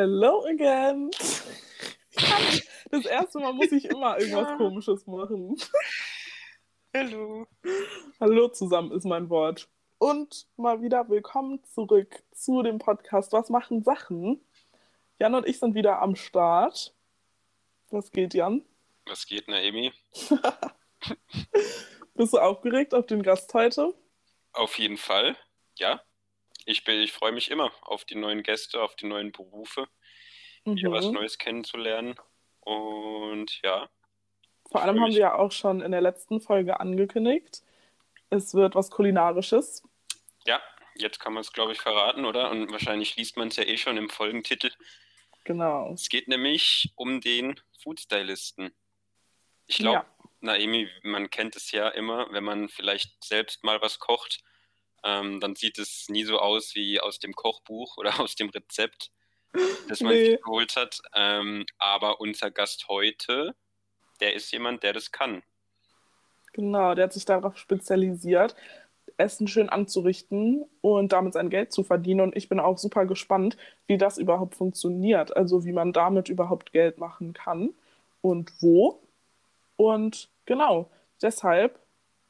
Hello again. Das erste Mal muss ich immer irgendwas ja. Komisches machen. Hallo. Hallo zusammen ist mein Wort. Und mal wieder willkommen zurück zu dem Podcast Was machen Sachen? Jan und ich sind wieder am Start. Was geht, Jan? Was geht, Naemi? Bist du aufgeregt auf den Gast heute? Auf jeden Fall, ja. Ich, ich freue mich immer auf die neuen Gäste, auf die neuen Berufe, mhm. hier was Neues kennenzulernen. Und ja. Vor allem haben wir ja auch schon in der letzten Folge angekündigt, es wird was Kulinarisches. Ja, jetzt kann man es, glaube ich, verraten, oder? Und wahrscheinlich liest man es ja eh schon im Folgentitel. Genau. Es geht nämlich um den Foodstylisten. Ich glaube, ja. Naemi, man kennt es ja immer, wenn man vielleicht selbst mal was kocht, ähm, dann sieht es nie so aus wie aus dem Kochbuch oder aus dem Rezept, das man nee. sich geholt hat. Ähm, aber unser Gast heute, der ist jemand, der das kann. Genau, der hat sich darauf spezialisiert, Essen schön anzurichten und damit sein Geld zu verdienen. Und ich bin auch super gespannt, wie das überhaupt funktioniert. Also wie man damit überhaupt Geld machen kann und wo. Und genau, deshalb,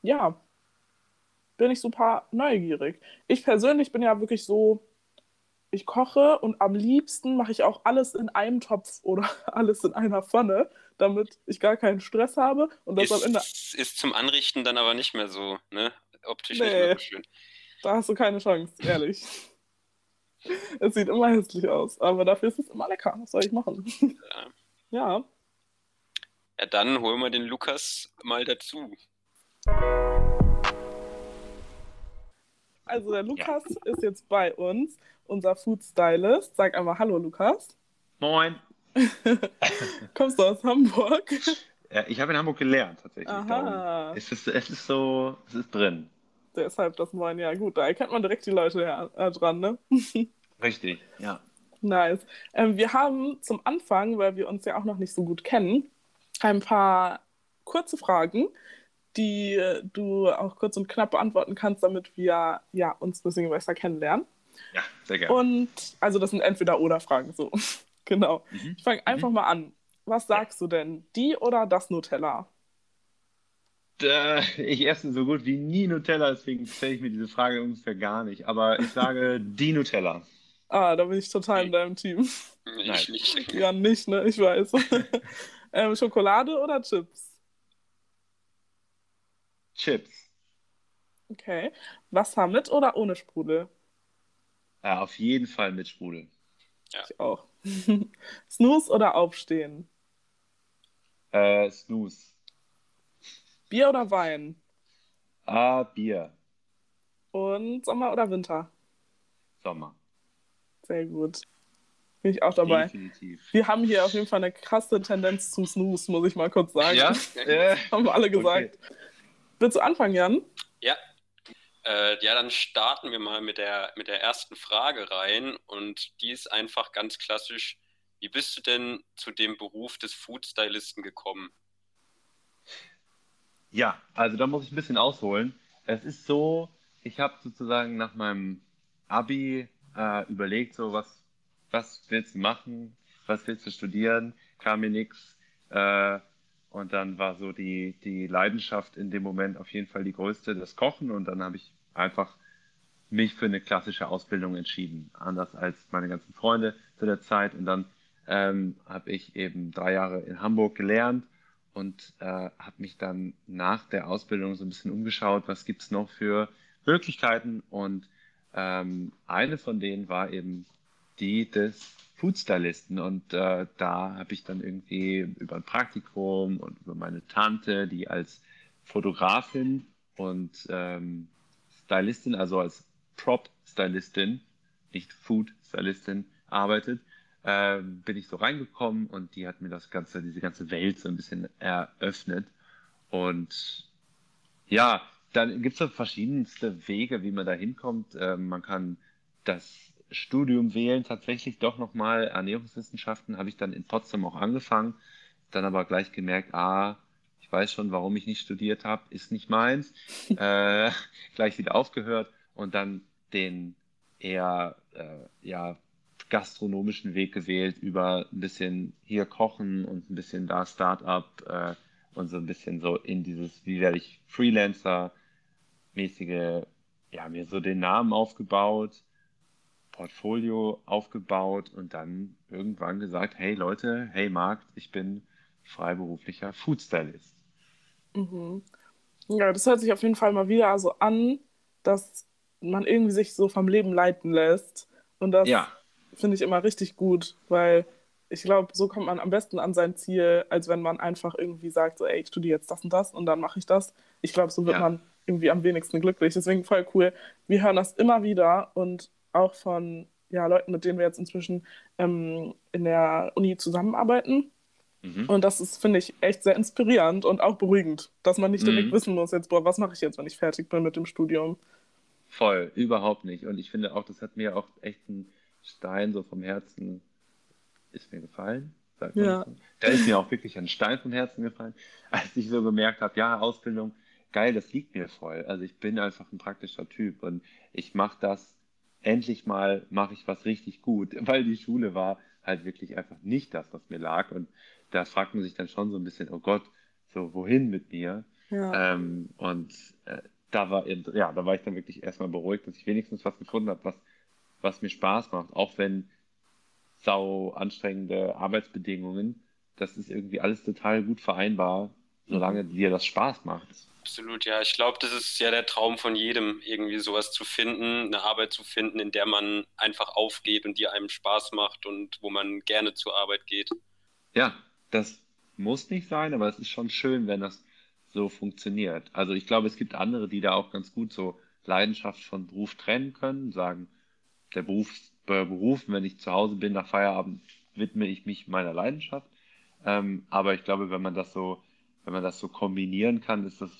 ja, bin ich super neugierig. Ich persönlich bin ja wirklich so, ich koche und am liebsten mache ich auch alles in einem Topf oder alles in einer Pfanne, damit ich gar keinen Stress habe und das ist, am Ende ist zum Anrichten dann aber nicht mehr so, ne? Optisch nee, nicht mehr so schön. Da hast du keine Chance, ehrlich. es sieht immer hässlich aus, aber dafür ist es immer lecker. Was soll ich machen? Ja. ja. Ja, dann holen wir den Lukas mal dazu. Also der Lukas ja. ist jetzt bei uns, unser Food Stylist. Sag einmal Hallo, Lukas. Moin. Kommst du aus Hamburg? Ja, ich habe in Hamburg gelernt, tatsächlich. Aha. Es ist, es ist so, es ist drin. Deshalb das Moin. Ja, gut, da erkennt man direkt die Leute ja, äh, dran, ne? Richtig, ja. Nice. Ähm, wir haben zum Anfang, weil wir uns ja auch noch nicht so gut kennen, ein paar kurze Fragen, die äh, du auch kurz und knapp beantworten kannst, damit wir ja, uns ein bisschen besser kennenlernen. Ja, sehr gerne. Und also das sind entweder oder Fragen so. genau. Mhm. Ich fange einfach mhm. mal an. Was sagst ja. du denn? Die oder das Nutella? Äh, ich esse so gut wie nie Nutella, deswegen stelle ich mir diese Frage ungefähr gar nicht. Aber ich sage die Nutella. Ah, da bin ich total in deinem Team. Ich nicht. Ja, nicht, ne? Ich weiß. ähm, Schokolade oder Chips? Chips. Okay. Wasser mit oder ohne Sprudel? Ja, auf jeden Fall mit Sprudel. Ja. Ich auch. Snooze oder Aufstehen? Äh, Snooze. Bier oder Wein? Ah, Bier. Und Sommer oder Winter? Sommer. Sehr gut. Bin ich auch dabei. Definitiv. Wir haben hier auf jeden Fall eine krasse Tendenz zum Snooze, muss ich mal kurz sagen. Ja? haben wir alle gesagt. Okay. Willst du anfangen, Jan? Ja. Äh, ja, dann starten wir mal mit der, mit der ersten Frage rein. Und die ist einfach ganz klassisch. Wie bist du denn zu dem Beruf des Food-Stylisten gekommen? Ja, also da muss ich ein bisschen ausholen. Es ist so, ich habe sozusagen nach meinem Abi äh, überlegt, so was, was willst du machen, was willst du studieren, kam mir nichts. Äh, und dann war so die, die Leidenschaft in dem Moment auf jeden Fall die größte, das Kochen. Und dann habe ich einfach mich für eine klassische Ausbildung entschieden, anders als meine ganzen Freunde zu der Zeit. Und dann ähm, habe ich eben drei Jahre in Hamburg gelernt und äh, habe mich dann nach der Ausbildung so ein bisschen umgeschaut, was gibt es noch für Möglichkeiten. Und ähm, eine von denen war eben die des Foodstylisten und äh, da habe ich dann irgendwie über ein Praktikum und über meine Tante, die als Fotografin und ähm, Stylistin, also als Prop-Stylistin, nicht Food-Stylistin arbeitet, äh, bin ich so reingekommen und die hat mir das ganze, diese ganze Welt so ein bisschen eröffnet. Und ja, dann gibt es verschiedenste Wege, wie man da hinkommt. Äh, man kann das Studium wählen, tatsächlich doch nochmal Ernährungswissenschaften, habe ich dann in Potsdam auch angefangen, dann aber gleich gemerkt, ah, ich weiß schon, warum ich nicht studiert habe, ist nicht meins, äh, gleich wieder aufgehört und dann den eher, äh, ja, gastronomischen Weg gewählt über ein bisschen hier kochen und ein bisschen da Startup äh, und so ein bisschen so in dieses, wie werde ich Freelancer-mäßige, ja, mir so den Namen aufgebaut, Portfolio aufgebaut und dann irgendwann gesagt, hey Leute, hey Markt, ich bin freiberuflicher Foodstylist. Mhm. Ja, das hört sich auf jeden Fall mal wieder so an, dass man irgendwie sich so vom Leben leiten lässt. Und das ja. finde ich immer richtig gut, weil ich glaube, so kommt man am besten an sein Ziel, als wenn man einfach irgendwie sagt, so, ey, ich studiere jetzt das und das und dann mache ich das. Ich glaube, so wird ja. man irgendwie am wenigsten glücklich. Deswegen voll cool. Wir hören das immer wieder und auch von ja, Leuten, mit denen wir jetzt inzwischen ähm, in der Uni zusammenarbeiten. Mhm. Und das ist, finde ich, echt sehr inspirierend und auch beruhigend, dass man nicht direkt mhm. wissen muss, jetzt, boah, was mache ich jetzt, wenn ich fertig bin mit dem Studium. Voll, überhaupt nicht. Und ich finde auch, das hat mir auch echt einen Stein so vom Herzen, ist mir gefallen. Sagt ja. Da ist mir auch wirklich ein Stein vom Herzen gefallen, als ich so gemerkt habe, ja, Ausbildung, geil, das liegt mir voll. Also ich bin einfach ein praktischer Typ und ich mache das, endlich mal mache ich was richtig gut, weil die Schule war halt wirklich einfach nicht das, was mir lag. Und da fragt man sich dann schon so ein bisschen, oh Gott, so wohin mit mir? Ja. Ähm, und äh, da war ja, da war ich dann wirklich erstmal beruhigt, dass ich wenigstens was gefunden habe, was, was mir Spaß macht, auch wenn sau anstrengende Arbeitsbedingungen, das ist irgendwie alles total gut vereinbar, solange dir das Spaß macht. Absolut, ja. Ich glaube, das ist ja der Traum von jedem, irgendwie sowas zu finden, eine Arbeit zu finden, in der man einfach aufgeht und die einem Spaß macht und wo man gerne zur Arbeit geht. Ja, das muss nicht sein, aber es ist schon schön, wenn das so funktioniert. Also ich glaube, es gibt andere, die da auch ganz gut so Leidenschaft von Beruf trennen können, sagen, der Beruf Beruf, wenn ich zu Hause bin nach Feierabend, widme ich mich meiner Leidenschaft. Ähm, aber ich glaube, wenn man das so, wenn man das so kombinieren kann, ist das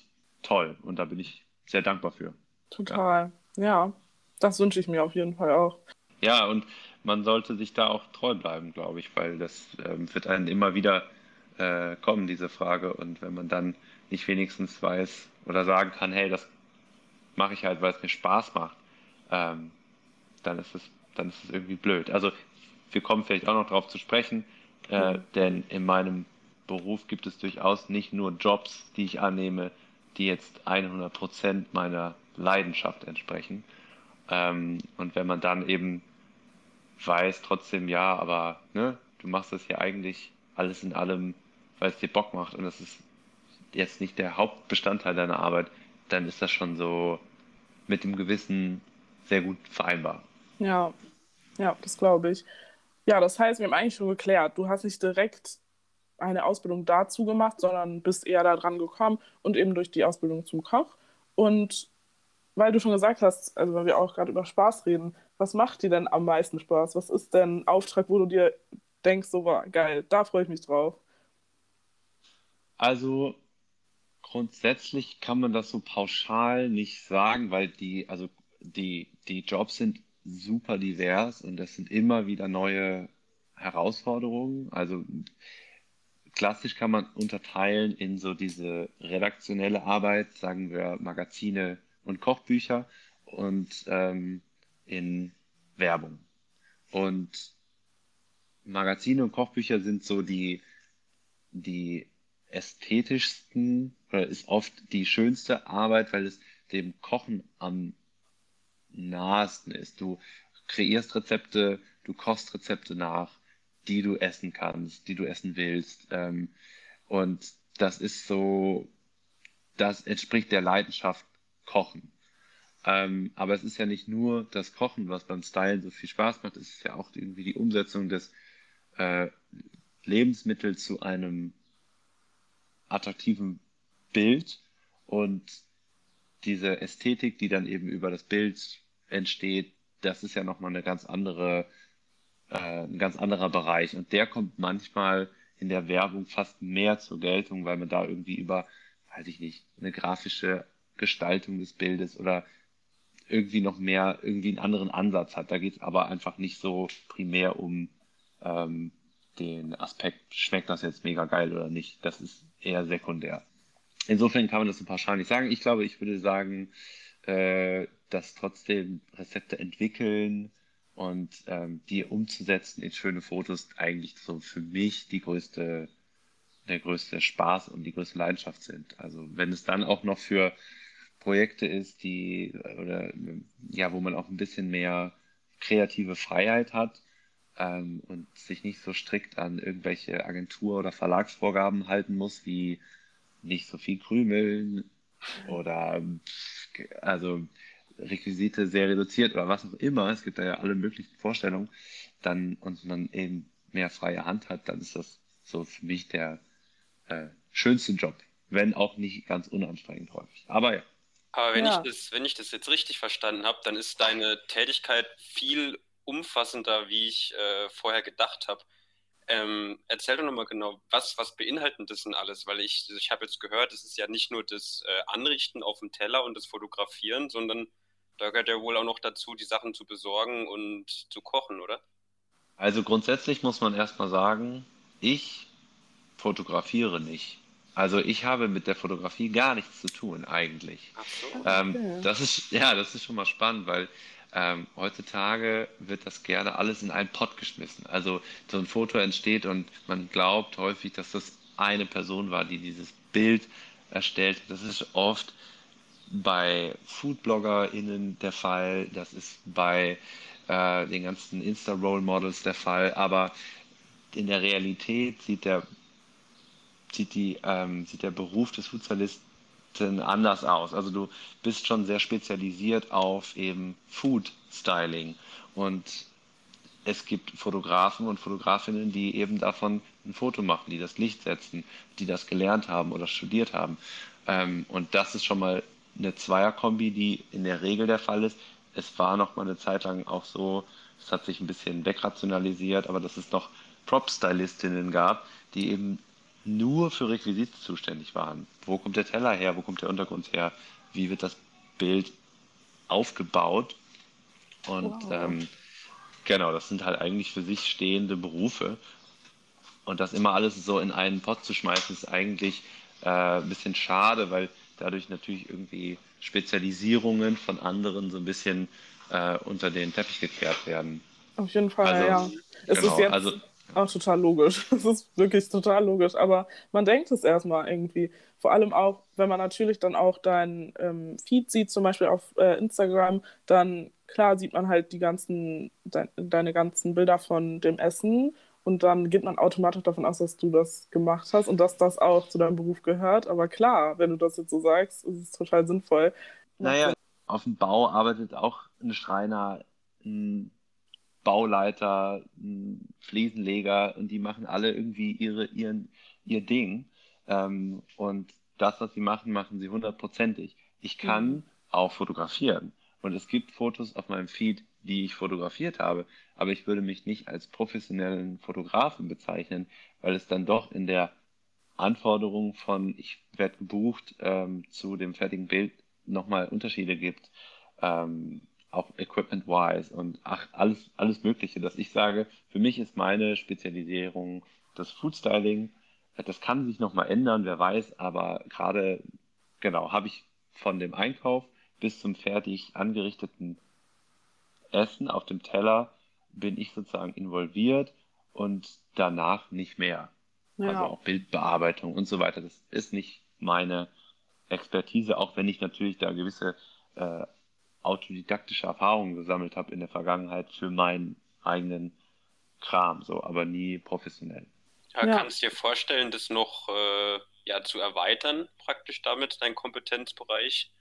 toll. Und da bin ich sehr dankbar für. Total. Ja, ja das wünsche ich mir auf jeden Fall auch. Ja, und man sollte sich da auch treu bleiben, glaube ich, weil das ähm, wird einem immer wieder äh, kommen, diese Frage. Und wenn man dann nicht wenigstens weiß oder sagen kann, hey, das mache ich halt, weil es mir Spaß macht, ähm, dann ist es dann ist es irgendwie blöd. Also wir kommen vielleicht auch noch darauf zu sprechen, äh, mhm. denn in meinem Beruf gibt es durchaus nicht nur Jobs, die ich annehme, die jetzt 100 Prozent meiner Leidenschaft entsprechen. Ähm, und wenn man dann eben weiß, trotzdem ja, aber ne, du machst das ja eigentlich alles in allem, weil es dir Bock macht und das ist jetzt nicht der Hauptbestandteil deiner Arbeit, dann ist das schon so mit dem Gewissen sehr gut vereinbar. Ja, ja, das glaube ich. Ja, das heißt, wir haben eigentlich schon geklärt, du hast nicht direkt eine Ausbildung dazu gemacht, sondern bist eher da dran gekommen und eben durch die Ausbildung zum Koch. Und weil du schon gesagt hast, also weil wir auch gerade über Spaß reden, was macht dir denn am meisten Spaß? Was ist denn ein Auftrag, wo du dir denkst, so war geil, da freue ich mich drauf? Also grundsätzlich kann man das so pauschal nicht sagen, weil die, also die, die Jobs sind super divers und das sind immer wieder neue Herausforderungen. Also klassisch kann man unterteilen in so diese redaktionelle Arbeit, sagen wir Magazine und Kochbücher und ähm, in Werbung. Und Magazine und Kochbücher sind so die, die ästhetischsten oder ist oft die schönste Arbeit, weil es dem Kochen am nahesten ist. Du kreierst Rezepte, du kochst Rezepte nach, die du essen kannst, die du essen willst. Ähm, und das ist so, das entspricht der Leidenschaft Kochen. Ähm, aber es ist ja nicht nur das Kochen, was beim Stylen so viel Spaß macht, es ist ja auch irgendwie die Umsetzung des äh, Lebensmittels zu einem attraktiven Bild und diese Ästhetik, die dann eben über das Bild entsteht, das ist ja nochmal eine ganz andere, äh, ein ganz anderer Bereich. Und der kommt manchmal in der Werbung fast mehr zur Geltung, weil man da irgendwie über, weiß ich nicht, eine grafische Gestaltung des Bildes oder irgendwie noch mehr, irgendwie einen anderen Ansatz hat. Da geht es aber einfach nicht so primär um ähm, den Aspekt, schmeckt das jetzt mega geil oder nicht. Das ist eher sekundär. Insofern kann man das so pauschal nicht sagen. Ich glaube, ich würde sagen, äh, dass trotzdem Rezepte entwickeln und ähm, die umzusetzen in schöne Fotos eigentlich so für mich die größte, der größte Spaß und die größte Leidenschaft sind. Also wenn es dann auch noch für Projekte ist, die oder ja, wo man auch ein bisschen mehr kreative Freiheit hat ähm, und sich nicht so strikt an irgendwelche Agentur- oder Verlagsvorgaben halten muss, wie nicht so viel krümeln oder also Requisite sehr reduziert oder was auch immer, es gibt da ja alle möglichen Vorstellungen, dann und man eben mehr freie Hand hat, dann ist das so für mich der äh, schönste Job, wenn auch nicht ganz unanstrengend häufig. Aber ja. Aber wenn ja. ich das, wenn ich das jetzt richtig verstanden habe, dann ist deine Tätigkeit viel umfassender, wie ich äh, vorher gedacht habe. Ähm, erzähl doch nochmal genau, was, was beinhaltet das denn alles? Weil ich, ich habe jetzt gehört, es ist ja nicht nur das äh, Anrichten auf dem Teller und das Fotografieren, sondern da gehört ja wohl auch noch dazu, die Sachen zu besorgen und zu kochen, oder? Also grundsätzlich muss man erstmal sagen, ich fotografiere nicht. Also ich habe mit der Fotografie gar nichts zu tun eigentlich. Ach so. Ähm, das ist ja, das ist schon mal spannend, weil ähm, heutzutage wird das gerne alles in einen Pott geschmissen. Also so ein Foto entsteht und man glaubt häufig, dass das eine Person war, die dieses Bild erstellt. Das ist oft bei FoodbloggerInnen der Fall, das ist bei äh, den ganzen Insta-Role-Models der Fall, aber in der Realität sieht der, sieht die, ähm, sieht der Beruf des Foodstylisten anders aus. Also du bist schon sehr spezialisiert auf eben Food Styling und es gibt Fotografen und Fotografinnen, die eben davon ein Foto machen, die das Licht setzen, die das gelernt haben oder studiert haben. Ähm, und das ist schon mal eine Zweierkombi, die in der Regel der Fall ist. Es war noch mal eine Zeit lang auch so, es hat sich ein bisschen wegrationalisiert, aber dass es noch Prop-Stylistinnen gab, die eben nur für Requisite zuständig waren. Wo kommt der Teller her? Wo kommt der Untergrund her? Wie wird das Bild aufgebaut? Und wow. ähm, genau, das sind halt eigentlich für sich stehende Berufe. Und das immer alles so in einen Pott zu schmeißen, ist eigentlich äh, ein bisschen schade, weil dadurch natürlich irgendwie Spezialisierungen von anderen so ein bisschen äh, unter den Teppich gekehrt werden. Auf jeden Fall, also, ja. Es genau, ist jetzt also, auch total logisch. Es ist wirklich total logisch. Aber man denkt es erstmal irgendwie. Vor allem auch, wenn man natürlich dann auch dein ähm, Feed sieht, zum Beispiel auf äh, Instagram, dann klar sieht man halt die ganzen, de deine ganzen Bilder von dem Essen und dann geht man automatisch davon aus, dass du das gemacht hast und dass das auch zu deinem Beruf gehört. Aber klar, wenn du das jetzt so sagst, ist es total sinnvoll. Naja, auf dem Bau arbeitet auch ein Schreiner, ein Bauleiter, ein Fliesenleger und die machen alle irgendwie ihre, ihren, ihr Ding. Ähm, und das, was sie machen, machen sie hundertprozentig. Ich kann mhm. auch fotografieren. Und es gibt Fotos auf meinem Feed, die ich fotografiert habe, aber ich würde mich nicht als professionellen Fotografen bezeichnen, weil es dann doch in der Anforderung von ich werde gebucht ähm, zu dem fertigen Bild nochmal Unterschiede gibt, ähm, auch equipment-wise und ach, alles, alles Mögliche, dass ich sage, für mich ist meine Spezialisierung das Foodstyling. Das kann sich nochmal ändern, wer weiß, aber gerade, genau, habe ich von dem Einkauf bis zum fertig angerichteten Essen auf dem Teller bin ich sozusagen involviert und danach nicht mehr. Ja. Also auch Bildbearbeitung und so weiter. Das ist nicht meine Expertise, auch wenn ich natürlich da gewisse äh, autodidaktische Erfahrungen gesammelt habe in der Vergangenheit für meinen eigenen Kram, so, aber nie professionell. Ja, ja. Kannst du dir vorstellen, das noch äh, ja, zu erweitern, praktisch damit, dein Kompetenzbereich?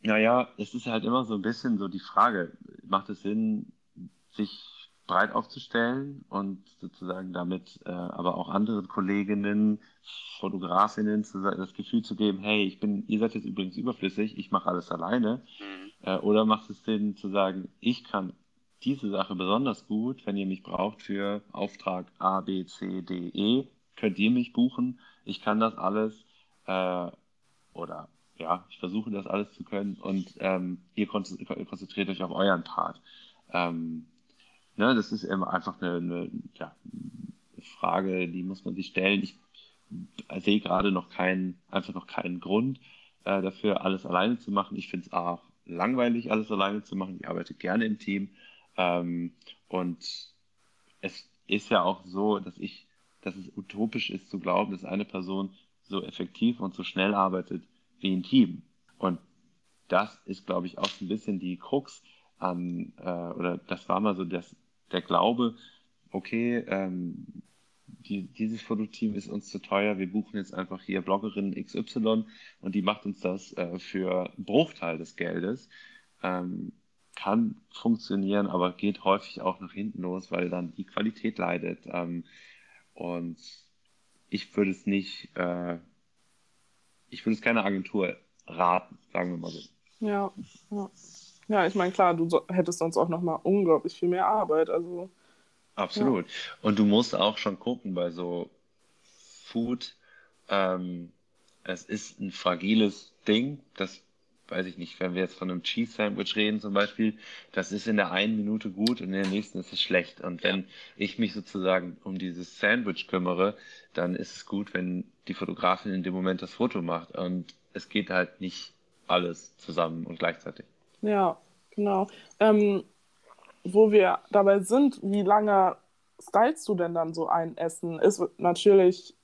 Naja, es ist halt immer so ein bisschen so die Frage, macht es Sinn, sich breit aufzustellen und sozusagen damit äh, aber auch anderen Kolleginnen, Fotografinnen zu, das Gefühl zu geben, hey, ich bin, ihr seid jetzt übrigens überflüssig, ich mache alles alleine. Mhm. Äh, oder macht es Sinn zu sagen, ich kann diese Sache besonders gut, wenn ihr mich braucht für Auftrag A, B, C, D, E, könnt ihr mich buchen. Ich kann das alles äh, oder ja, ich versuche das alles zu können und ähm, ihr konzentriert euch auf euren Part. Ähm, ne, das ist einfach eine, eine, ja, Frage, die muss man sich stellen. Ich sehe gerade noch keinen, einfach noch keinen Grund äh, dafür, alles alleine zu machen. Ich finde es auch langweilig, alles alleine zu machen. Ich arbeite gerne im Team. Ähm, und es ist ja auch so, dass ich, dass es utopisch ist zu glauben, dass eine Person so effektiv und so schnell arbeitet wie ein Team. Und das ist, glaube ich, auch so ein bisschen die Krux an, äh, oder das war mal so das, der Glaube, okay, ähm, die, dieses Fototeam ist uns zu teuer, wir buchen jetzt einfach hier Bloggerin XY und die macht uns das äh, für einen Bruchteil des Geldes. Ähm, kann funktionieren, aber geht häufig auch nach hinten los, weil dann die Qualität leidet. Ähm, und ich würde es nicht, äh, ich würde es keiner Agentur raten, sagen wir mal so. Ja, ja. Ja, ich meine, klar, du so, hättest sonst auch nochmal unglaublich viel mehr Arbeit. Also, Absolut. Ja. Und du musst auch schon gucken bei so Food. Ähm, es ist ein fragiles Ding. Das weiß ich nicht, wenn wir jetzt von einem Cheese Sandwich reden zum Beispiel, das ist in der einen Minute gut und in der nächsten ist es schlecht. Und wenn ja. ich mich sozusagen um dieses Sandwich kümmere, dann ist es gut, wenn die Fotografin in dem Moment das Foto macht. Und es geht halt nicht alles zusammen und gleichzeitig. Ja, genau. Ähm, wo wir dabei sind, wie lange stylst du denn dann so ein Essen? Ist natürlich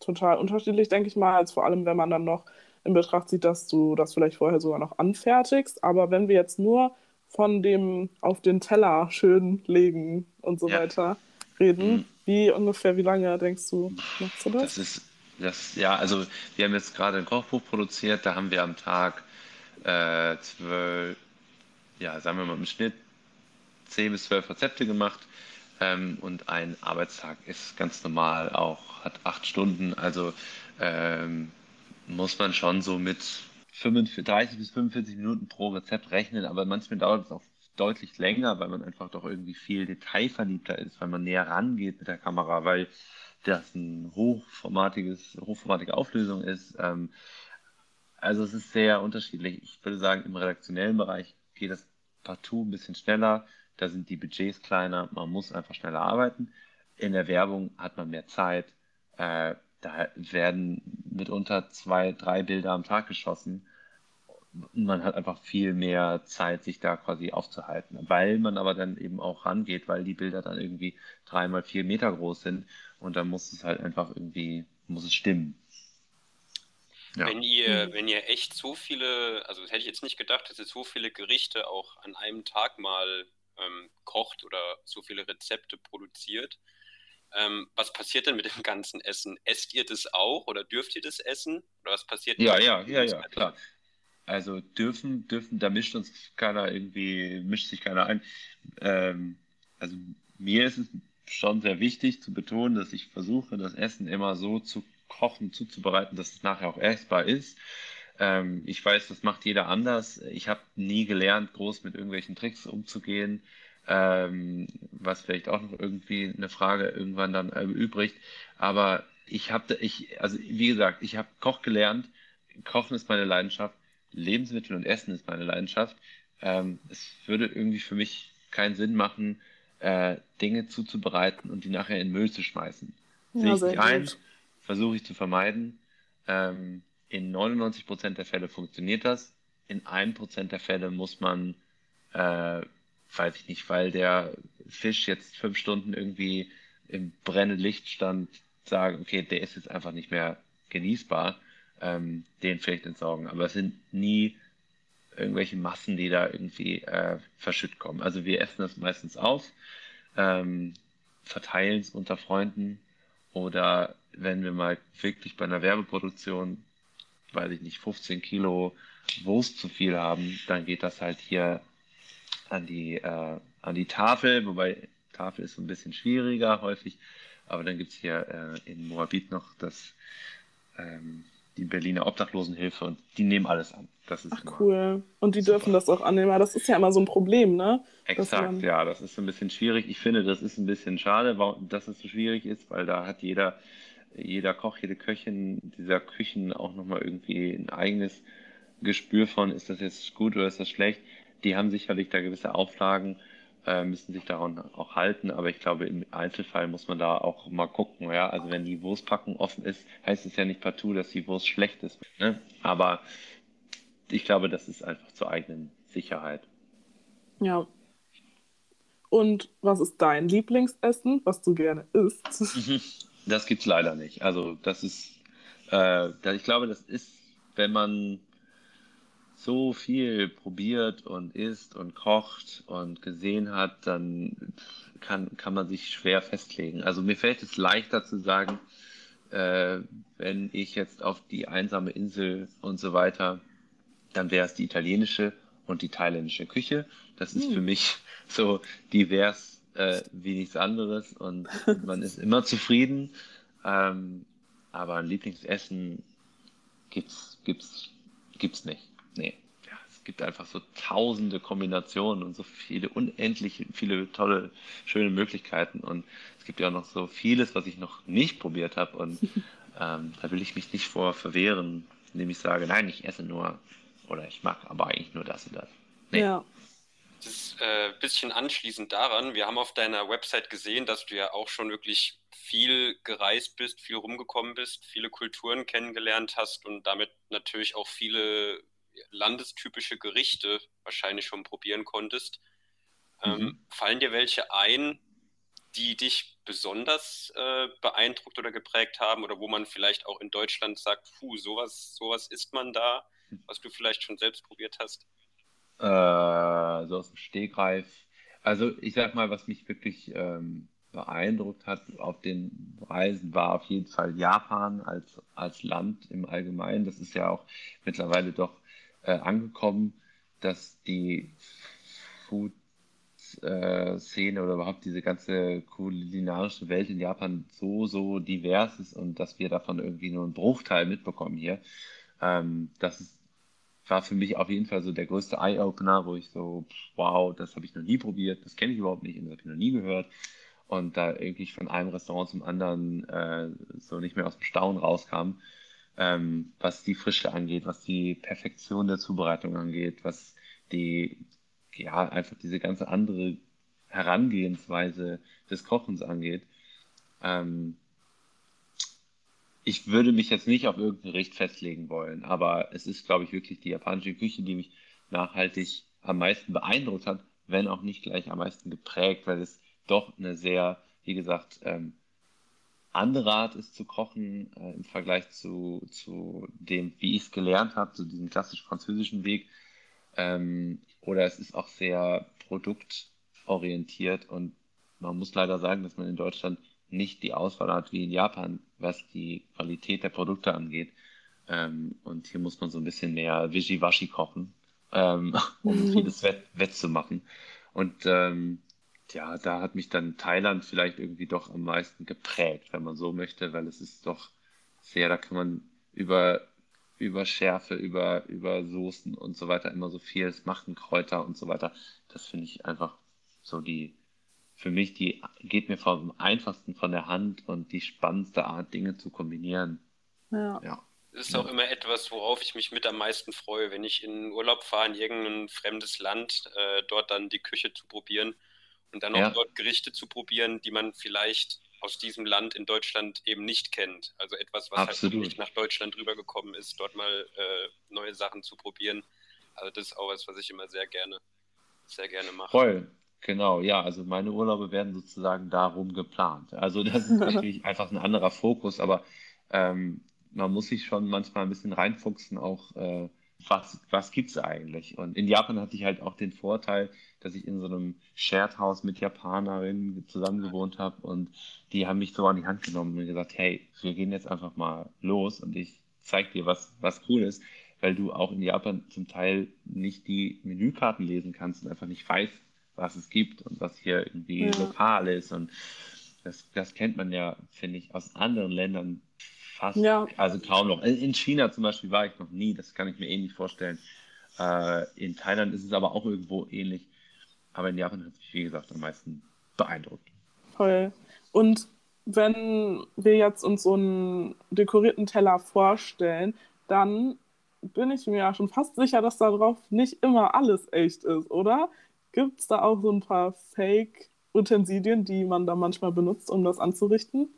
total unterschiedlich, denke ich mal, als vor allem, wenn man dann noch in Betracht zieht, dass du das vielleicht vorher sogar noch anfertigst. Aber wenn wir jetzt nur von dem auf den Teller schön legen und so ja. weiter reden, mhm. wie ungefähr, wie lange denkst du, machst du das? Das ist, das, ja, also wir haben jetzt gerade ein Kochbuch produziert, da haben wir am Tag äh, zwölf, ja, sagen wir mal im Schnitt zehn bis zwölf Rezepte gemacht. Ähm, und ein Arbeitstag ist ganz normal auch, hat acht Stunden. Also ähm, muss man schon so mit 30 bis 45 Minuten pro Rezept rechnen, aber manchmal dauert es auch deutlich länger, weil man einfach doch irgendwie viel detailverliebter ist, weil man näher rangeht mit der Kamera, weil das ein hochformatiges, hochformatige Auflösung ist. Ähm, also es ist sehr unterschiedlich. Ich würde sagen, im redaktionellen Bereich geht das partout ein bisschen schneller. Da sind die Budgets kleiner, man muss einfach schneller arbeiten. In der Werbung hat man mehr Zeit. Äh, da werden mitunter zwei, drei Bilder am Tag geschossen. Man hat einfach viel mehr Zeit, sich da quasi aufzuhalten, weil man aber dann eben auch rangeht, weil die Bilder dann irgendwie dreimal vier Meter groß sind und dann muss es halt einfach irgendwie, muss es stimmen. Ja. Wenn ihr, mhm. wenn ihr echt so viele, also hätte ich jetzt nicht gedacht, dass ihr so viele Gerichte auch an einem Tag mal ähm, kocht oder so viele Rezepte produziert, ähm, was passiert denn mit dem ganzen Essen? Esst ihr das auch oder dürft ihr das essen? Oder was passiert? Ja, ja, ja, ja, klar. Also dürfen, dürfen, da mischt uns keiner irgendwie, mischt sich keiner ein. Ähm, also mir ist es schon sehr wichtig zu betonen, dass ich versuche, das Essen immer so zu kochen, zuzubereiten, dass es nachher auch essbar ist. Ähm, ich weiß, das macht jeder anders. Ich habe nie gelernt, groß mit irgendwelchen Tricks umzugehen ähm, was vielleicht auch noch irgendwie eine Frage irgendwann dann erübrigt. Aber ich habe, ich, also wie gesagt, ich habe Koch gelernt. Kochen ist meine Leidenschaft. Lebensmittel und Essen ist meine Leidenschaft. Ähm, es würde irgendwie für mich keinen Sinn machen, äh, Dinge zuzubereiten und die nachher in Müll zu schmeißen. Ja, Sehe ich nicht ein, versuche ich zu vermeiden. Ähm, in 99% der Fälle funktioniert das. In 1% der Fälle muss man äh, weiß ich nicht, weil der Fisch jetzt fünf Stunden irgendwie im brennenden Licht stand, sagen, okay, der ist jetzt einfach nicht mehr genießbar, ähm, den vielleicht entsorgen. Aber es sind nie irgendwelche Massen, die da irgendwie äh, verschütt kommen. Also wir essen das meistens auf, ähm, verteilen es unter Freunden oder wenn wir mal wirklich bei einer Werbeproduktion, weiß ich nicht, 15 Kilo Wurst zu viel haben, dann geht das halt hier an die, äh, an die Tafel, wobei Tafel ist so ein bisschen schwieriger häufig, aber dann gibt es hier äh, in Moabit noch das, ähm, die Berliner Obdachlosenhilfe und die nehmen alles an. Das ist Ach cool. Und die super. dürfen das auch annehmen. Das ist ja immer so ein Problem, ne? Exakt, man... ja, das ist ein bisschen schwierig. Ich finde, das ist ein bisschen schade, dass es so schwierig ist, weil da hat jeder, jeder Koch, jede Köchin dieser Küchen auch nochmal irgendwie ein eigenes Gespür von, ist das jetzt gut oder ist das schlecht die haben sicherlich da gewisse Auflagen, äh, müssen sich daran auch halten, aber ich glaube, im Einzelfall muss man da auch mal gucken. Ja? Also wenn die Wurstpackung offen ist, heißt es ja nicht partout, dass die Wurst schlecht ist. Ne? Aber ich glaube, das ist einfach zur eigenen Sicherheit. Ja. Und was ist dein Lieblingsessen, was du gerne isst? Das gibt's leider nicht. Also das ist, äh, ich glaube, das ist, wenn man so viel probiert und isst und kocht und gesehen hat, dann kann, kann man sich schwer festlegen. Also mir fällt es leichter zu sagen, äh, wenn ich jetzt auf die einsame Insel und so weiter, dann wäre es die italienische und die thailändische Küche. Das ist hm. für mich so divers äh, wie nichts anderes und man ist immer zufrieden. Ähm, aber ein Lieblingsessen gibt's, gibt's, gibt's nicht. Nee. Ja, es gibt einfach so tausende Kombinationen und so viele, unendlich viele tolle, schöne Möglichkeiten. Und es gibt ja auch noch so vieles, was ich noch nicht probiert habe. Und ähm, da will ich mich nicht vor verwehren, indem ich sage, nein, ich esse nur oder ich mache aber eigentlich nur das und das. Nee. Ja. Das ist äh, bisschen anschließend daran, wir haben auf deiner Website gesehen, dass du ja auch schon wirklich viel gereist bist, viel rumgekommen bist, viele Kulturen kennengelernt hast und damit natürlich auch viele landestypische Gerichte wahrscheinlich schon probieren konntest. Ähm, mhm. Ähm, fallen dir welche ein, die dich besonders äh, beeindruckt oder geprägt haben oder wo man vielleicht auch in Deutschland sagt, puh, sowas, sowas isst man da, was du vielleicht schon selbst probiert hast? Äh, so aus dem Stegreif. Also ich sag mal, was mich wirklich ähm, beeindruckt hat auf den Reisen, war auf jeden Fall Japan als, als Land im Allgemeinen. Das ist ja auch mittlerweile doch äh, angekommen, dass die Food-Szene äh, oder überhaupt diese ganze kulinarische Welt in Japan so, so divers ist und dass wir davon irgendwie nur einen Bruchteil mitbekommen hier. Ähm, das ist war für mich auf jeden Fall so der größte Eye-Opener, wo ich so, wow, das habe ich noch nie probiert, das kenne ich überhaupt nicht das habe ich noch nie gehört. Und da irgendwie von einem Restaurant zum anderen äh, so nicht mehr aus dem Staunen rauskam, ähm, was die Frische angeht, was die Perfektion der Zubereitung angeht, was die, ja, einfach diese ganze andere Herangehensweise des Kochens angeht. Ähm, ich würde mich jetzt nicht auf irgendein Gericht festlegen wollen, aber es ist, glaube ich, wirklich die japanische Küche, die mich nachhaltig am meisten beeindruckt hat, wenn auch nicht gleich am meisten geprägt, weil es doch eine sehr, wie gesagt, ähm, andere Art ist zu kochen äh, im Vergleich zu, zu dem, wie ich es gelernt habe, zu diesem klassisch französischen Weg. Ähm, oder es ist auch sehr produktorientiert und man muss leider sagen, dass man in Deutschland nicht die Auswahl hat wie in Japan, was die Qualität der Produkte angeht. Ähm, und hier muss man so ein bisschen mehr Wischiwaschi kochen, ähm, um vieles wett, wettzumachen. Und ähm, ja, da hat mich dann Thailand vielleicht irgendwie doch am meisten geprägt, wenn man so möchte, weil es ist doch sehr, da kann man über, über Schärfe, über, über Soßen und so weiter immer so vieles machen, Kräuter und so weiter. Das finde ich einfach so die, für mich, die geht mir vom einfachsten von der Hand und die spannendste Art, Dinge zu kombinieren. Ja. ja. Das ist auch immer etwas, worauf ich mich mit am meisten freue, wenn ich in Urlaub fahre in irgendein fremdes Land, äh, dort dann die Küche zu probieren und dann auch ja. dort Gerichte zu probieren, die man vielleicht aus diesem Land in Deutschland eben nicht kennt. Also etwas, was halt Absolut. halt nicht nach Deutschland rübergekommen ist, dort mal äh, neue Sachen zu probieren. Also das ist auch was, was ich immer sehr gerne, sehr gerne mache. Voll. Genau, ja, also meine Urlaube werden sozusagen darum geplant. Also das ist natürlich einfach ein anderer Fokus, aber ähm, man muss sich schon manchmal ein bisschen reinfuchsen, auch äh, was, was gibt es eigentlich? Und in Japan hatte ich halt auch den Vorteil, dass ich in so einem Shared House mit Japanerinnen zusammen gewohnt habe und die haben mich so an die Hand genommen und gesagt, hey, wir gehen jetzt einfach mal los und ich zeig dir, was, was cool ist, weil du auch in Japan zum Teil nicht die Menükarten lesen kannst und einfach nicht weißt, was es gibt und was hier irgendwie ja. lokal ist. Und das, das kennt man ja, finde ich, aus anderen Ländern fast, ja. also kaum noch. In China zum Beispiel war ich noch nie, das kann ich mir ähnlich vorstellen. Äh, in Thailand ist es aber auch irgendwo ähnlich. Aber in Japan hat mich, wie gesagt, am meisten beeindruckt. Toll. Und wenn wir jetzt uns so einen dekorierten Teller vorstellen, dann bin ich mir ja schon fast sicher, dass darauf nicht immer alles echt ist, oder? Gibt es da auch so ein paar Fake-Utensilien, die man da manchmal benutzt, um das anzurichten?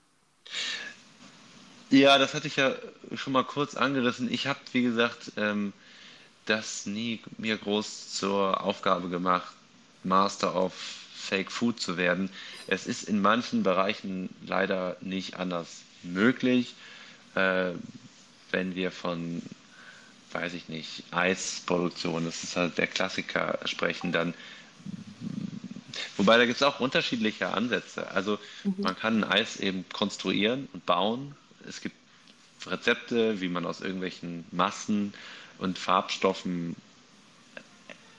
Ja, das hatte ich ja schon mal kurz angerissen. Ich habe, wie gesagt, ähm, das nie mir groß zur Aufgabe gemacht, Master of Fake Food zu werden. Es ist in manchen Bereichen leider nicht anders möglich. Äh, wenn wir von, weiß ich nicht, Eisproduktion, das ist halt der Klassiker, sprechen, dann Wobei da gibt es auch unterschiedliche Ansätze. Also mhm. man kann ein Eis eben konstruieren und bauen. Es gibt Rezepte, wie man aus irgendwelchen Massen und Farbstoffen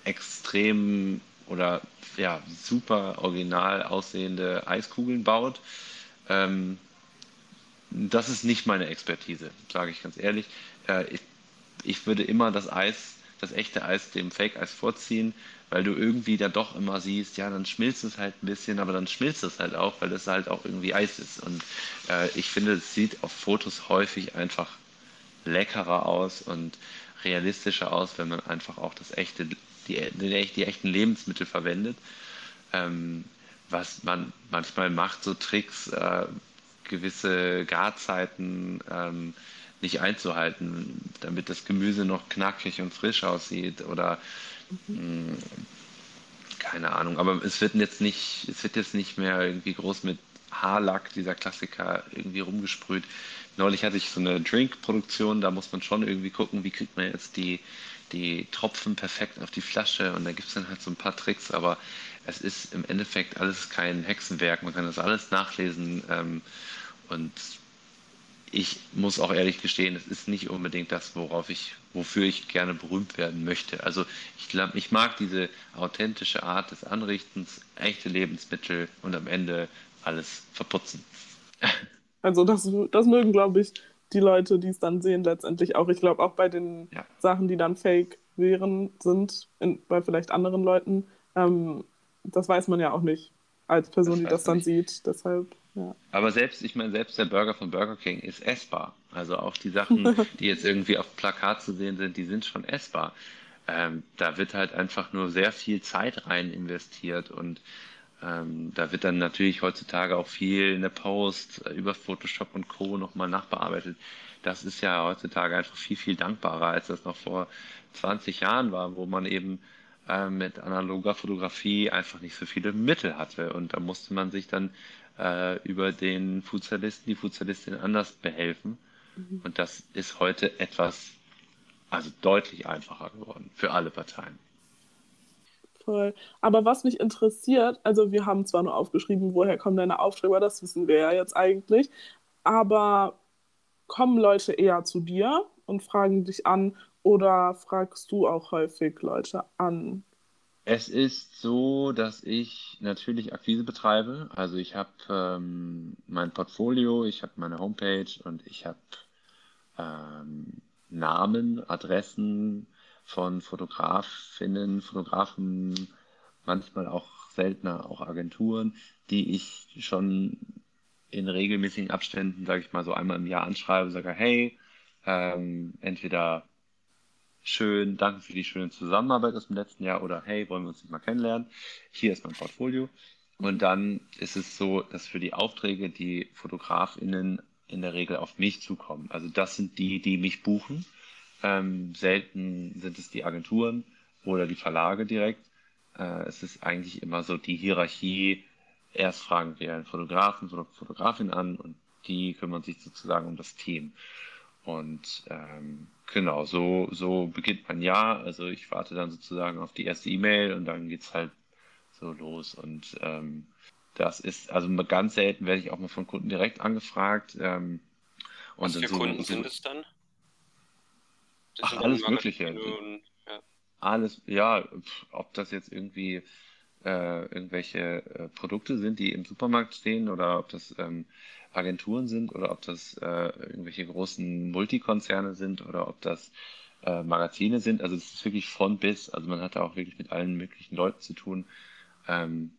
extrem oder ja, super original aussehende Eiskugeln baut. Ähm, das ist nicht meine Expertise, sage ich ganz ehrlich. Äh, ich, ich würde immer das Eis, das echte Eis dem Fake-Eis vorziehen, weil du irgendwie da doch immer siehst, ja, dann schmilzt es halt ein bisschen, aber dann schmilzt es halt auch, weil es halt auch irgendwie Eis ist. Und äh, ich finde, es sieht auf Fotos häufig einfach leckerer aus und realistischer aus, wenn man einfach auch das echte, die, die, die echten Lebensmittel verwendet. Ähm, was man manchmal macht, so Tricks, äh, gewisse Garzeiten ähm, nicht einzuhalten, damit das Gemüse noch knackig und frisch aussieht oder mh, keine Ahnung. Aber es wird jetzt nicht, es wird jetzt nicht mehr irgendwie groß mit Haarlack, dieser Klassiker, irgendwie rumgesprüht. Neulich hatte ich so eine Drinkproduktion, da muss man schon irgendwie gucken, wie kriegt man jetzt die, die Tropfen perfekt auf die Flasche und da gibt es dann halt so ein paar Tricks, aber es ist im Endeffekt alles kein Hexenwerk, man kann das alles nachlesen ähm, und ich muss auch ehrlich gestehen, es ist nicht unbedingt das, worauf ich, wofür ich gerne berühmt werden möchte. Also ich glaube, ich mag diese authentische Art des Anrichtens, echte Lebensmittel und am Ende alles verputzen. Also das, das mögen, glaube ich, die Leute, die es dann sehen, letztendlich auch. Ich glaube auch bei den ja. Sachen, die dann fake wären, sind, in, bei vielleicht anderen Leuten, ähm, das weiß man ja auch nicht als Person, das die das dann nicht. sieht. Deshalb ja. Aber selbst, ich meine, selbst der Burger von Burger King ist essbar. Also auch die Sachen, die jetzt irgendwie auf Plakat zu sehen sind, die sind schon essbar. Ähm, da wird halt einfach nur sehr viel Zeit rein investiert und ähm, da wird dann natürlich heutzutage auch viel in der Post über Photoshop und Co. nochmal nachbearbeitet. Das ist ja heutzutage einfach viel, viel dankbarer, als das noch vor 20 Jahren war, wo man eben äh, mit analoger Fotografie einfach nicht so viele Mittel hatte. Und da musste man sich dann äh, über den Fußballisten, die Fußballistin anders behelfen. Mhm. Und das ist heute etwas, also deutlich einfacher geworden für alle Parteien. Voll. Aber was mich interessiert, also wir haben zwar nur aufgeschrieben, woher kommen deine Aufträge, das wissen wir ja jetzt eigentlich, aber kommen Leute eher zu dir und fragen dich an oder fragst du auch häufig Leute an? Es ist so, dass ich natürlich Akquise betreibe. Also ich habe ähm, mein Portfolio, ich habe meine Homepage und ich habe ähm, Namen, Adressen von Fotografinnen, Fotografen, manchmal auch seltener auch Agenturen, die ich schon in regelmäßigen Abständen, sage ich mal, so einmal im Jahr anschreibe, sage, hey, ähm, entweder schön, danke für die schöne Zusammenarbeit aus dem letzten Jahr oder hey, wollen wir uns nicht mal kennenlernen? Hier ist mein Portfolio. Und dann ist es so, dass für die Aufträge die FotografInnen in der Regel auf mich zukommen. Also das sind die, die mich buchen. Ähm, selten sind es die Agenturen oder die Verlage direkt. Äh, es ist eigentlich immer so die Hierarchie. Erst fragen wir einen Fotografen oder Fotografin an und die kümmern sich sozusagen um das Team. Und ähm, genau, so, so beginnt mein Jahr. Also ich warte dann sozusagen auf die erste E-Mail und dann geht's halt so los. Und ähm, das ist, also ganz selten werde ich auch mal von Kunden direkt angefragt. Ähm, Was für so, Kunden sind es dann? ach, alles Mögliche. Und, ja. Alles, ja, ob das jetzt irgendwie äh, irgendwelche äh, Produkte sind, die im Supermarkt stehen oder ob das ähm, Agenturen sind oder ob das äh, irgendwelche großen Multikonzerne sind oder ob das äh, Magazine sind. Also es ist wirklich von bis. Also man hat da auch wirklich mit allen möglichen Leuten zu tun. Ähm,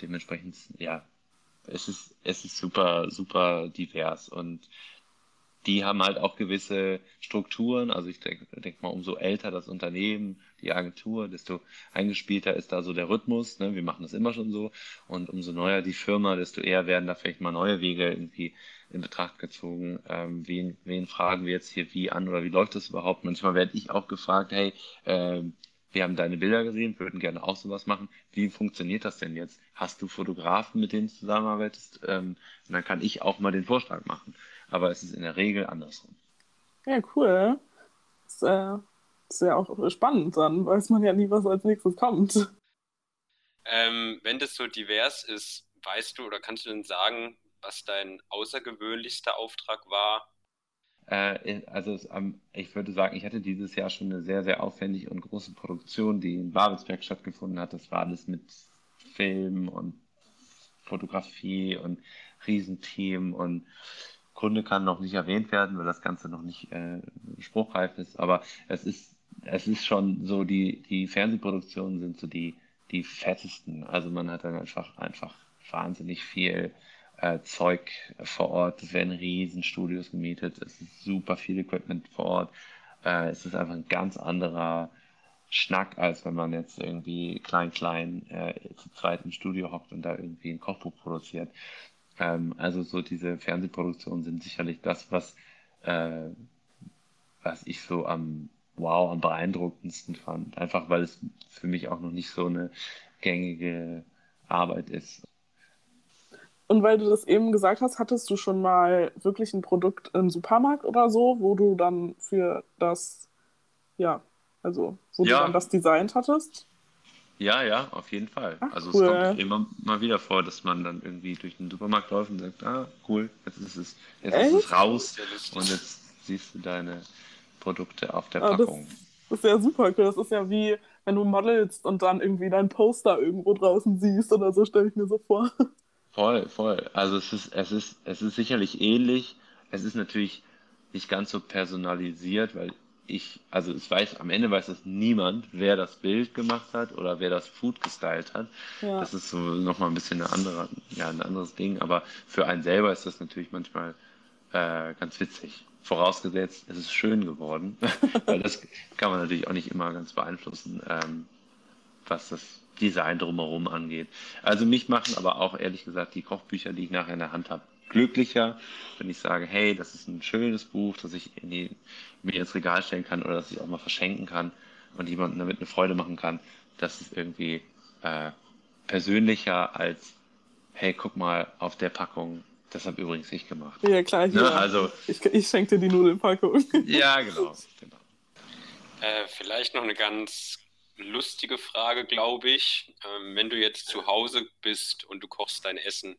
dementsprechend, ja, es ist, es ist super, super divers und die haben halt auch gewisse Strukturen. Also ich denke denk mal, umso älter das Unternehmen, die Agentur, desto eingespielter ist da so der Rhythmus. Ne? Wir machen das immer schon so. Und umso neuer die Firma, desto eher werden da vielleicht mal neue Wege irgendwie in Betracht gezogen. Ähm, wen, wen fragen wir jetzt hier wie an oder wie läuft das überhaupt? Manchmal werde ich auch gefragt, hey, äh, wir haben deine Bilder gesehen, würden gerne auch sowas machen. Wie funktioniert das denn jetzt? Hast du Fotografen, mit denen du zusammenarbeitest? Ähm, und dann kann ich auch mal den Vorschlag machen. Aber es ist in der Regel andersrum. Ja, cool. Das, äh, ist ja auch spannend, dann weiß man ja nie, was als nächstes kommt. Ähm, wenn das so divers ist, weißt du oder kannst du denn sagen, was dein außergewöhnlichster Auftrag war? Äh, also es, ich würde sagen, ich hatte dieses Jahr schon eine sehr, sehr aufwendige und große Produktion, die in Babelsberg stattgefunden hat. Das war alles mit Film und Fotografie und Riesenteam und Kunde kann noch nicht erwähnt werden, weil das Ganze noch nicht äh, spruchreif ist. Aber es ist, es ist schon so, die, die Fernsehproduktionen sind so die, die fettesten. Also man hat dann einfach, einfach wahnsinnig viel äh, Zeug vor Ort. Es werden riesen Studios gemietet. Es ist super viel Equipment vor Ort. Äh, es ist einfach ein ganz anderer Schnack, als wenn man jetzt irgendwie klein, klein äh, zu zweit im Studio hockt und da irgendwie ein Kochbuch produziert. Ähm, also so diese Fernsehproduktionen sind sicherlich das, was, äh, was ich so am wow, am beeindruckendsten fand. Einfach weil es für mich auch noch nicht so eine gängige Arbeit ist. Und weil du das eben gesagt hast, hattest du schon mal wirklich ein Produkt im Supermarkt oder so, wo du dann für das, ja, also wo ja. du dann das designt hattest? Ja, ja, auf jeden Fall. Ach, also cool. es kommt immer mal wieder vor, dass man dann irgendwie durch den Supermarkt läuft und sagt, ah, cool, jetzt ist es, jetzt ist es raus und jetzt siehst du deine Produkte auf der ah, Packung. Das, das ist ja super cool. Das ist ja wie, wenn du modelst und dann irgendwie dein Poster irgendwo draußen siehst oder so, stelle ich mir so vor. Voll, voll. Also es ist, es ist, es ist sicherlich ähnlich. Es ist natürlich nicht ganz so personalisiert, weil ich, also es weiß, am Ende weiß es niemand, wer das Bild gemacht hat oder wer das Food gestylt hat. Ja. Das ist so nochmal ein bisschen eine andere, ja, ein anderes Ding. Aber für einen selber ist das natürlich manchmal äh, ganz witzig. Vorausgesetzt, es ist schön geworden. weil das kann man natürlich auch nicht immer ganz beeinflussen, ähm, was das Design drumherum angeht. Also mich machen aber auch ehrlich gesagt die Kochbücher, die ich nachher in der Hand habe, glücklicher, wenn ich sage, hey, das ist ein schönes Buch, das ich die, mir ins Regal stellen kann oder das ich auch mal verschenken kann und jemandem damit eine Freude machen kann. Das ist irgendwie äh, persönlicher als, hey, guck mal auf der Packung, das habe übrigens ich gemacht. Ja, klar, hier. Ne? Also, ich, ich schenke dir die Nudelpackung. Ja, genau. genau. Äh, vielleicht noch eine ganz lustige Frage, glaube ich. Ähm, wenn du jetzt zu Hause bist und du kochst dein Essen,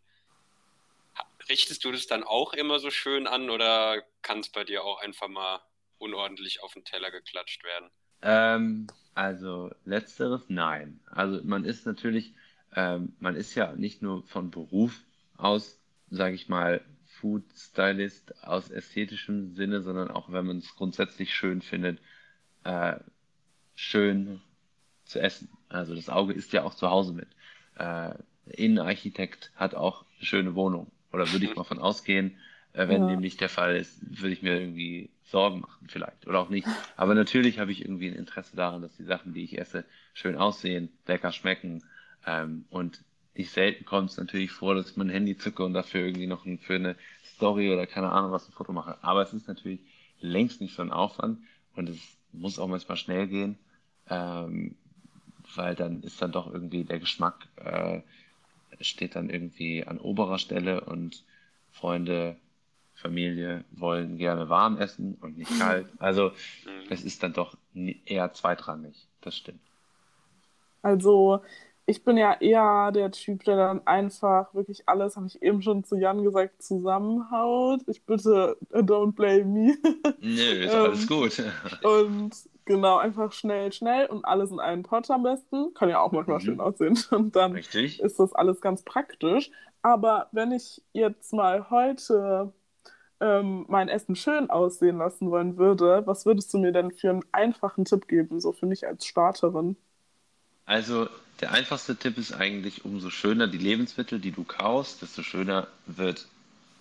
richtest du das dann auch immer so schön an oder kann es bei dir auch einfach mal unordentlich auf den Teller geklatscht werden? Ähm, also letzteres nein. Also man ist natürlich, ähm, man ist ja nicht nur von Beruf aus, sage ich mal, Food Stylist aus ästhetischem Sinne, sondern auch wenn man es grundsätzlich schön findet, äh, schön zu essen. Also das Auge ist ja auch zu Hause mit. Äh, Innenarchitekt hat auch eine schöne Wohnung. Oder würde ich mal von ausgehen, äh, wenn ja. dem nicht der Fall ist, würde ich mir irgendwie Sorgen machen vielleicht. Oder auch nicht. Aber natürlich habe ich irgendwie ein Interesse daran, dass die Sachen, die ich esse, schön aussehen, lecker schmecken. Ähm, und nicht selten kommt es natürlich vor, dass ich mein Handy zücke und dafür irgendwie noch ein, für eine Story oder keine Ahnung was ein Foto mache. Aber es ist natürlich längst nicht so ein Aufwand und es muss auch manchmal schnell gehen. Ähm, weil dann ist dann doch irgendwie der Geschmack äh, steht dann irgendwie an oberer Stelle und Freunde, Familie wollen gerne warm essen und nicht kalt. Also mhm. es ist dann doch eher zweitrangig, das stimmt. Also ich bin ja eher der Typ, der dann einfach wirklich alles, habe ich eben schon zu Jan gesagt, zusammenhaut. Ich bitte, don't blame me. Nö, ist alles ähm, gut. und Genau, einfach schnell, schnell und alles in einen Pot am besten. Kann ja auch manchmal mhm. schön aussehen. Und dann Richtig. ist das alles ganz praktisch. Aber wenn ich jetzt mal heute ähm, mein Essen schön aussehen lassen wollen würde, was würdest du mir denn für einen einfachen Tipp geben, so für mich als Starterin? Also der einfachste Tipp ist eigentlich, umso schöner die Lebensmittel, die du kaufst, desto schöner wird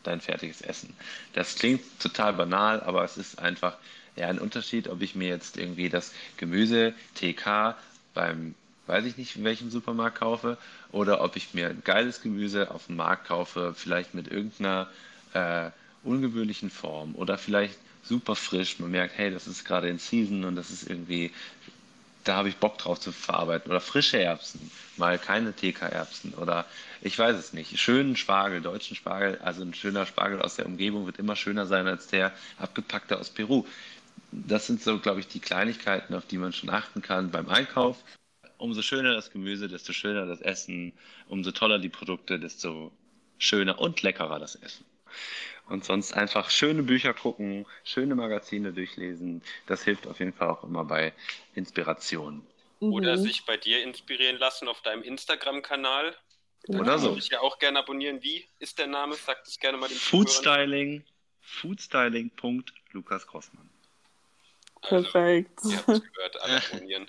dein fertiges Essen. Das klingt total banal, aber es ist einfach ja ein Unterschied, ob ich mir jetzt irgendwie das Gemüse TK beim weiß ich nicht, in welchem Supermarkt kaufe, oder ob ich mir ein geiles Gemüse auf dem Markt kaufe, vielleicht mit irgendeiner äh, ungewöhnlichen Form oder vielleicht super frisch. Man merkt, hey, das ist gerade in Season und das ist irgendwie da habe ich Bock drauf zu verarbeiten. Oder frische Erbsen, mal keine TK-Erbsen. Oder ich weiß es nicht. Schönen Spargel, deutschen Spargel, also ein schöner Spargel aus der Umgebung wird immer schöner sein als der abgepackte aus Peru. Das sind so, glaube ich, die Kleinigkeiten, auf die man schon achten kann beim Einkauf. Umso schöner das Gemüse, desto schöner das Essen. Umso toller die Produkte, desto schöner und leckerer das Essen. Und sonst einfach schöne Bücher gucken, schöne Magazine durchlesen. Das hilft auf jeden Fall auch immer bei Inspiration. Oder mhm. sich bei dir inspirieren lassen auf deinem Instagram-Kanal. Oder so. Würde ich ja auch gerne abonnieren. Wie ist der Name? Sag das gerne mal dem Foodstyling. Foodstyling.Lukas Grossmann. Also, Perfekt. Ihr habt es gehört, alle abonnieren.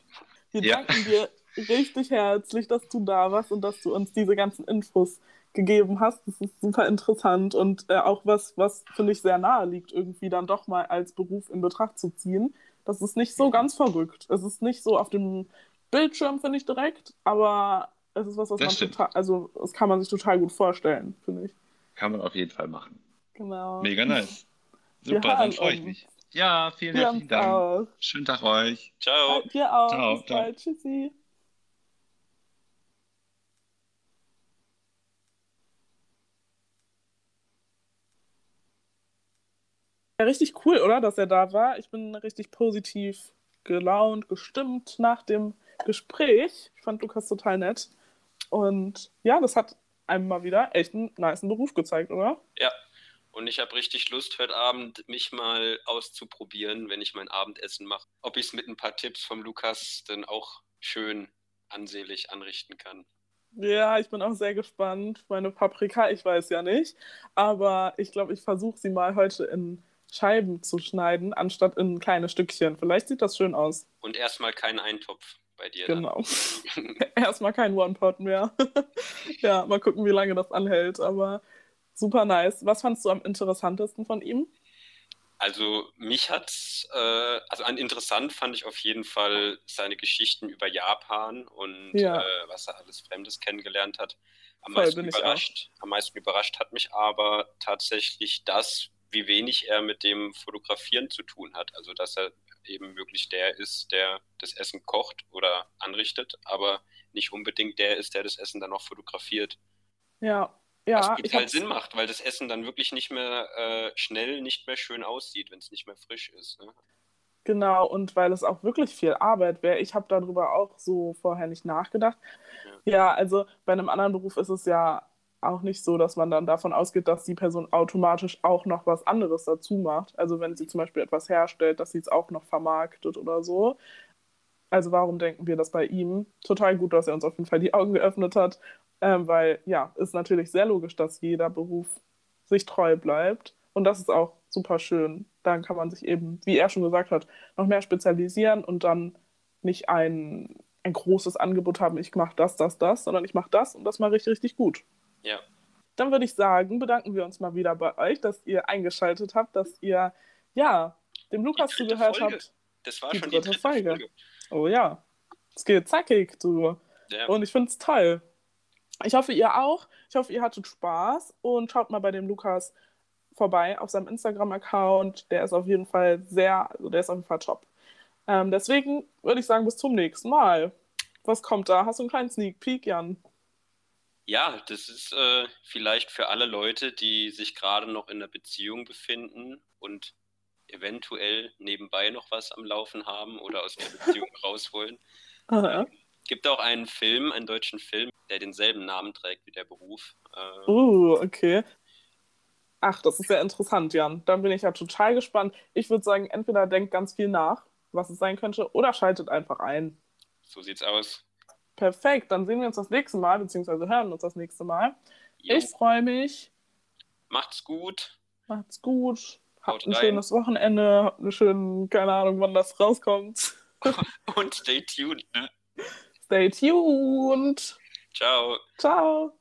Wir ja. danken dir richtig herzlich, dass du da warst und dass du uns diese ganzen Infos gegeben hast. Das ist super interessant und äh, auch was, was finde ich sehr nahe liegt, irgendwie dann doch mal als Beruf in Betracht zu ziehen. Das ist nicht so ganz verrückt. Es ist nicht so auf dem Bildschirm, finde ich direkt, aber es ist was, was das man stimmt. total, also das kann man sich total gut vorstellen, finde ich. Kann man auf jeden Fall machen. Genau. Mega nice. Super, dann freue ich mich. Ja, vielen herzlichen Dank. Auch. Schönen Tag euch. Ciao. Ja, dir auch. Ciao. Bis bald. Tschüssi. Ja, richtig cool, oder, dass er da war. Ich bin richtig positiv gelaunt, gestimmt nach dem Gespräch. Ich fand Lukas total nett. Und ja, das hat einem mal wieder echt einen nice Beruf gezeigt, oder? Ja. Und ich habe richtig Lust, heute Abend mich mal auszuprobieren, wenn ich mein Abendessen mache. Ob ich es mit ein paar Tipps vom Lukas dann auch schön ansehlich anrichten kann. Ja, ich bin auch sehr gespannt. Meine Paprika, ich weiß ja nicht. Aber ich glaube, ich versuche sie mal heute in Scheiben zu schneiden, anstatt in kleine Stückchen. Vielleicht sieht das schön aus. Und erstmal keinen Eintopf bei dir. Genau. erstmal kein One-Pot mehr. ja, mal gucken, wie lange das anhält. Aber super nice. Was fandst du am interessantesten von ihm? Also mich hat, äh, also an interessant fand ich auf jeden Fall seine Geschichten über Japan und ja. äh, was er alles Fremdes kennengelernt hat. Am Voll, meisten, überrascht, am meisten überrascht hat mich aber tatsächlich das, wie wenig er mit dem Fotografieren zu tun hat. Also dass er eben wirklich der ist, der das Essen kocht oder anrichtet, aber nicht unbedingt der ist, der das Essen dann auch fotografiert. Ja, ja. Was total Sinn macht, weil das Essen dann wirklich nicht mehr äh, schnell, nicht mehr schön aussieht, wenn es nicht mehr frisch ist. Ne? Genau, und weil es auch wirklich viel Arbeit wäre. Ich habe darüber auch so vorher nicht nachgedacht. Ja. ja, also bei einem anderen Beruf ist es ja auch nicht so, dass man dann davon ausgeht, dass die Person automatisch auch noch was anderes dazu macht. Also wenn sie zum Beispiel etwas herstellt, dass sie es auch noch vermarktet oder so. Also warum denken wir das bei ihm? Total gut, dass er uns auf jeden Fall die Augen geöffnet hat, ähm, weil ja, ist natürlich sehr logisch, dass jeder Beruf sich treu bleibt. Und das ist auch super schön. Dann kann man sich eben, wie er schon gesagt hat, noch mehr spezialisieren und dann nicht ein, ein großes Angebot haben, ich mache das, das, das, sondern ich mache das und das mal richtig, richtig gut. Ja. Dann würde ich sagen, bedanken wir uns mal wieder bei euch, dass ihr eingeschaltet habt, dass ihr ja dem Lukas zugehört Folge. habt. Das war die schon dritte die dritte Folge. Folge. Oh ja. Es geht zackig, du. Ja. Und ich finde es toll. Ich hoffe, ihr auch. Ich hoffe, ihr hattet Spaß und schaut mal bei dem Lukas vorbei auf seinem Instagram-Account. Der ist auf jeden Fall sehr, also der ist auf jeden Fall top. Ähm, deswegen würde ich sagen, bis zum nächsten Mal. Was kommt da? Hast du einen kleinen Sneak Peek, Jan? Ja, das ist äh, vielleicht für alle Leute, die sich gerade noch in einer Beziehung befinden und eventuell nebenbei noch was am Laufen haben oder aus der Beziehung raus wollen. Äh, gibt auch einen Film, einen deutschen Film, der denselben Namen trägt wie der Beruf. Äh, uh, okay. Ach, das ist ja interessant, Jan. Dann bin ich ja total gespannt. Ich würde sagen, entweder denkt ganz viel nach, was es sein könnte, oder schaltet einfach ein. So sieht's aus. Perfekt, dann sehen wir uns das nächste Mal, beziehungsweise hören uns das nächste Mal. Jo. Ich freue mich. Macht's gut. Macht's gut. Habt ein rein. schönes Wochenende. Habt eine schöne, keine Ahnung, wann das rauskommt. Und stay tuned, ne? Stay tuned. Ciao. Ciao.